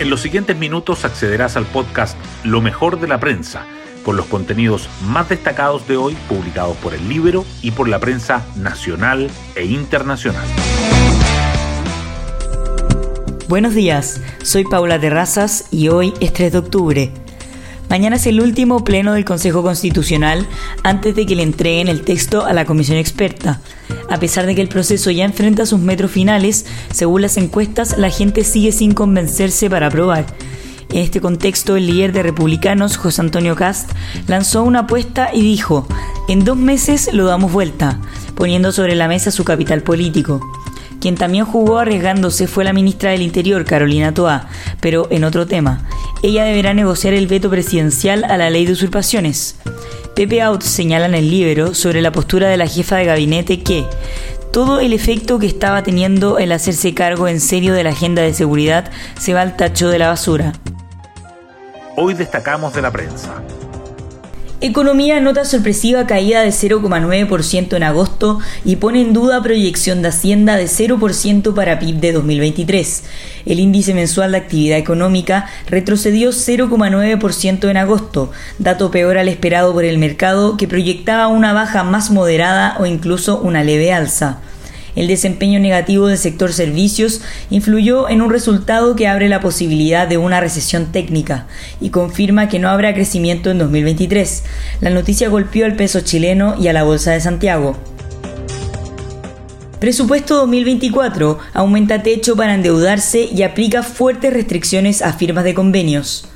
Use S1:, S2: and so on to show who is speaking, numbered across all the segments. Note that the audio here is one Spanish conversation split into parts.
S1: En los siguientes minutos accederás al podcast Lo mejor de la prensa, con los contenidos más destacados de hoy publicados por el libro y por la prensa nacional e internacional.
S2: Buenos días, soy Paula Terrazas y hoy es 3 de octubre. Mañana es el último pleno del Consejo Constitucional antes de que le entreguen el texto a la comisión experta. A pesar de que el proceso ya enfrenta sus metros finales, según las encuestas, la gente sigue sin convencerse para aprobar. En este contexto, el líder de republicanos, José Antonio Cast, lanzó una apuesta y dijo, en dos meses lo damos vuelta, poniendo sobre la mesa su capital político. Quien también jugó arriesgándose fue la ministra del Interior, Carolina Toa, pero en otro tema. Ella deberá negociar el veto presidencial a la ley de usurpaciones. Pepe Out señala en el libro sobre la postura de la jefa de gabinete que todo el efecto que estaba teniendo el hacerse cargo en serio de la agenda de seguridad se va al tacho de la basura.
S1: Hoy destacamos de la prensa.
S2: Economía nota sorpresiva caída de 0,9% en agosto y pone en duda proyección de Hacienda de 0% para PIB de 2023. El índice mensual de actividad económica retrocedió 0,9% en agosto, dato peor al esperado por el mercado que proyectaba una baja más moderada o incluso una leve alza. El desempeño negativo del sector servicios influyó en un resultado que abre la posibilidad de una recesión técnica y confirma que no habrá crecimiento en 2023. La noticia golpeó al peso chileno y a la Bolsa de Santiago. Presupuesto 2024 aumenta techo para endeudarse y aplica fuertes restricciones a firmas de convenios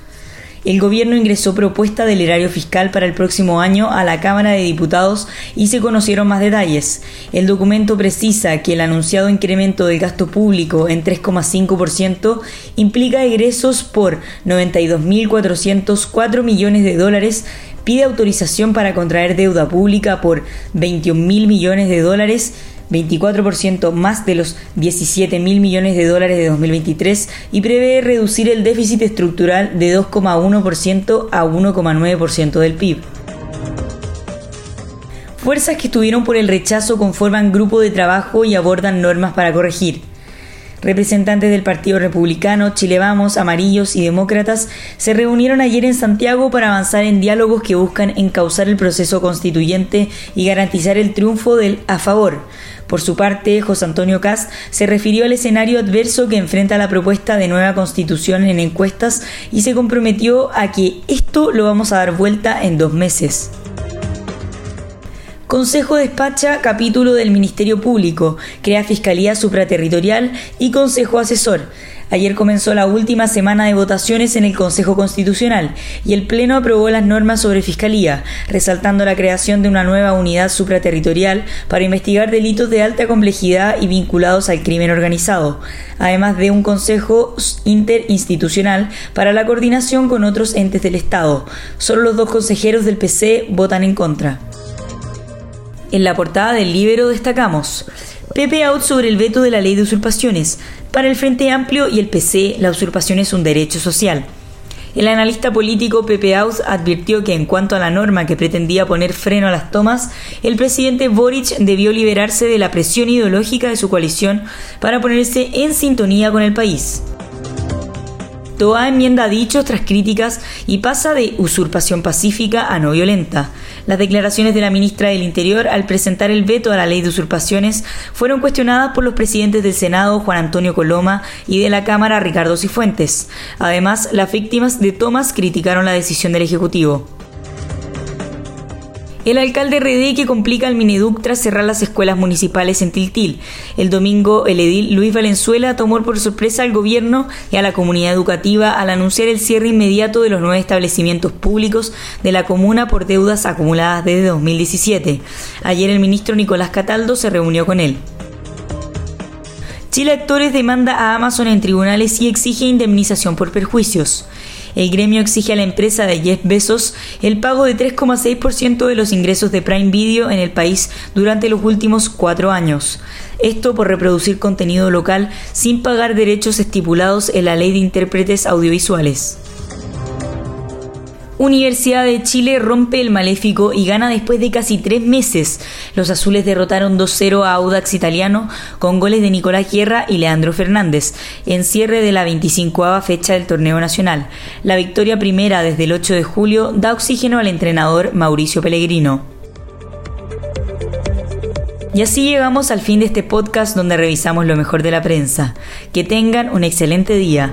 S2: el gobierno ingresó propuesta del erario fiscal para el próximo año a la Cámara de Diputados y se conocieron más detalles. El documento precisa que el anunciado incremento del gasto público en 3,5% implica egresos por 92.404 millones de dólares pide autorización para contraer deuda pública por 21 mil millones de dólares 24% más de los 17 mil millones de dólares de 2023 y prevé reducir el déficit estructural de 2,1% a 1,9% del PIB. Fuerzas que estuvieron por el rechazo conforman grupo de trabajo y abordan normas para corregir. Representantes del Partido Republicano, Chile Vamos, Amarillos y Demócratas se reunieron ayer en Santiago para avanzar en diálogos que buscan encauzar el proceso constituyente y garantizar el triunfo del a favor. Por su parte, José Antonio Cast se refirió al escenario adverso que enfrenta la propuesta de nueva constitución en encuestas y se comprometió a que esto lo vamos a dar vuelta en dos meses. Consejo despacha capítulo del Ministerio Público, crea Fiscalía Supraterritorial y Consejo Asesor. Ayer comenzó la última semana de votaciones en el Consejo Constitucional y el Pleno aprobó las normas sobre Fiscalía, resaltando la creación de una nueva unidad supraterritorial para investigar delitos de alta complejidad y vinculados al crimen organizado, además de un Consejo interinstitucional para la coordinación con otros entes del Estado. Solo los dos consejeros del PC votan en contra. En la portada del libro destacamos Pepe Out sobre el veto de la ley de usurpaciones. Para el Frente Amplio y el PC, la usurpación es un derecho social. El analista político Pepe Out advirtió que en cuanto a la norma que pretendía poner freno a las tomas, el presidente Boric debió liberarse de la presión ideológica de su coalición para ponerse en sintonía con el país. Toa enmienda dichos tras críticas y pasa de usurpación pacífica a no violenta. Las declaraciones de la ministra del Interior al presentar el veto a la ley de usurpaciones fueron cuestionadas por los presidentes del Senado Juan Antonio Coloma y de la Cámara Ricardo Cifuentes. Además, las víctimas de Tomás criticaron la decisión del Ejecutivo. El alcalde RD que complica al Mineduc tras cerrar las escuelas municipales en Tiltil. El domingo, el edil Luis Valenzuela tomó por sorpresa al gobierno y a la comunidad educativa al anunciar el cierre inmediato de los nueve establecimientos públicos de la comuna por deudas acumuladas desde 2017. Ayer el ministro Nicolás Cataldo se reunió con él. Chile Actores demanda a Amazon en tribunales y exige indemnización por perjuicios. El gremio exige a la empresa de Jeff Bezos el pago de 3,6% de los ingresos de Prime Video en el país durante los últimos cuatro años. Esto por reproducir contenido local sin pagar derechos estipulados en la ley de intérpretes audiovisuales. Universidad de Chile rompe el maléfico y gana después de casi tres meses. Los azules derrotaron 2-0 a Audax Italiano con goles de Nicolás Guerra y Leandro Fernández, en cierre de la 25 fecha del torneo nacional. La victoria primera desde el 8 de julio da oxígeno al entrenador Mauricio Pellegrino. Y así llegamos al fin de este podcast donde revisamos lo mejor de la prensa. Que tengan un excelente día.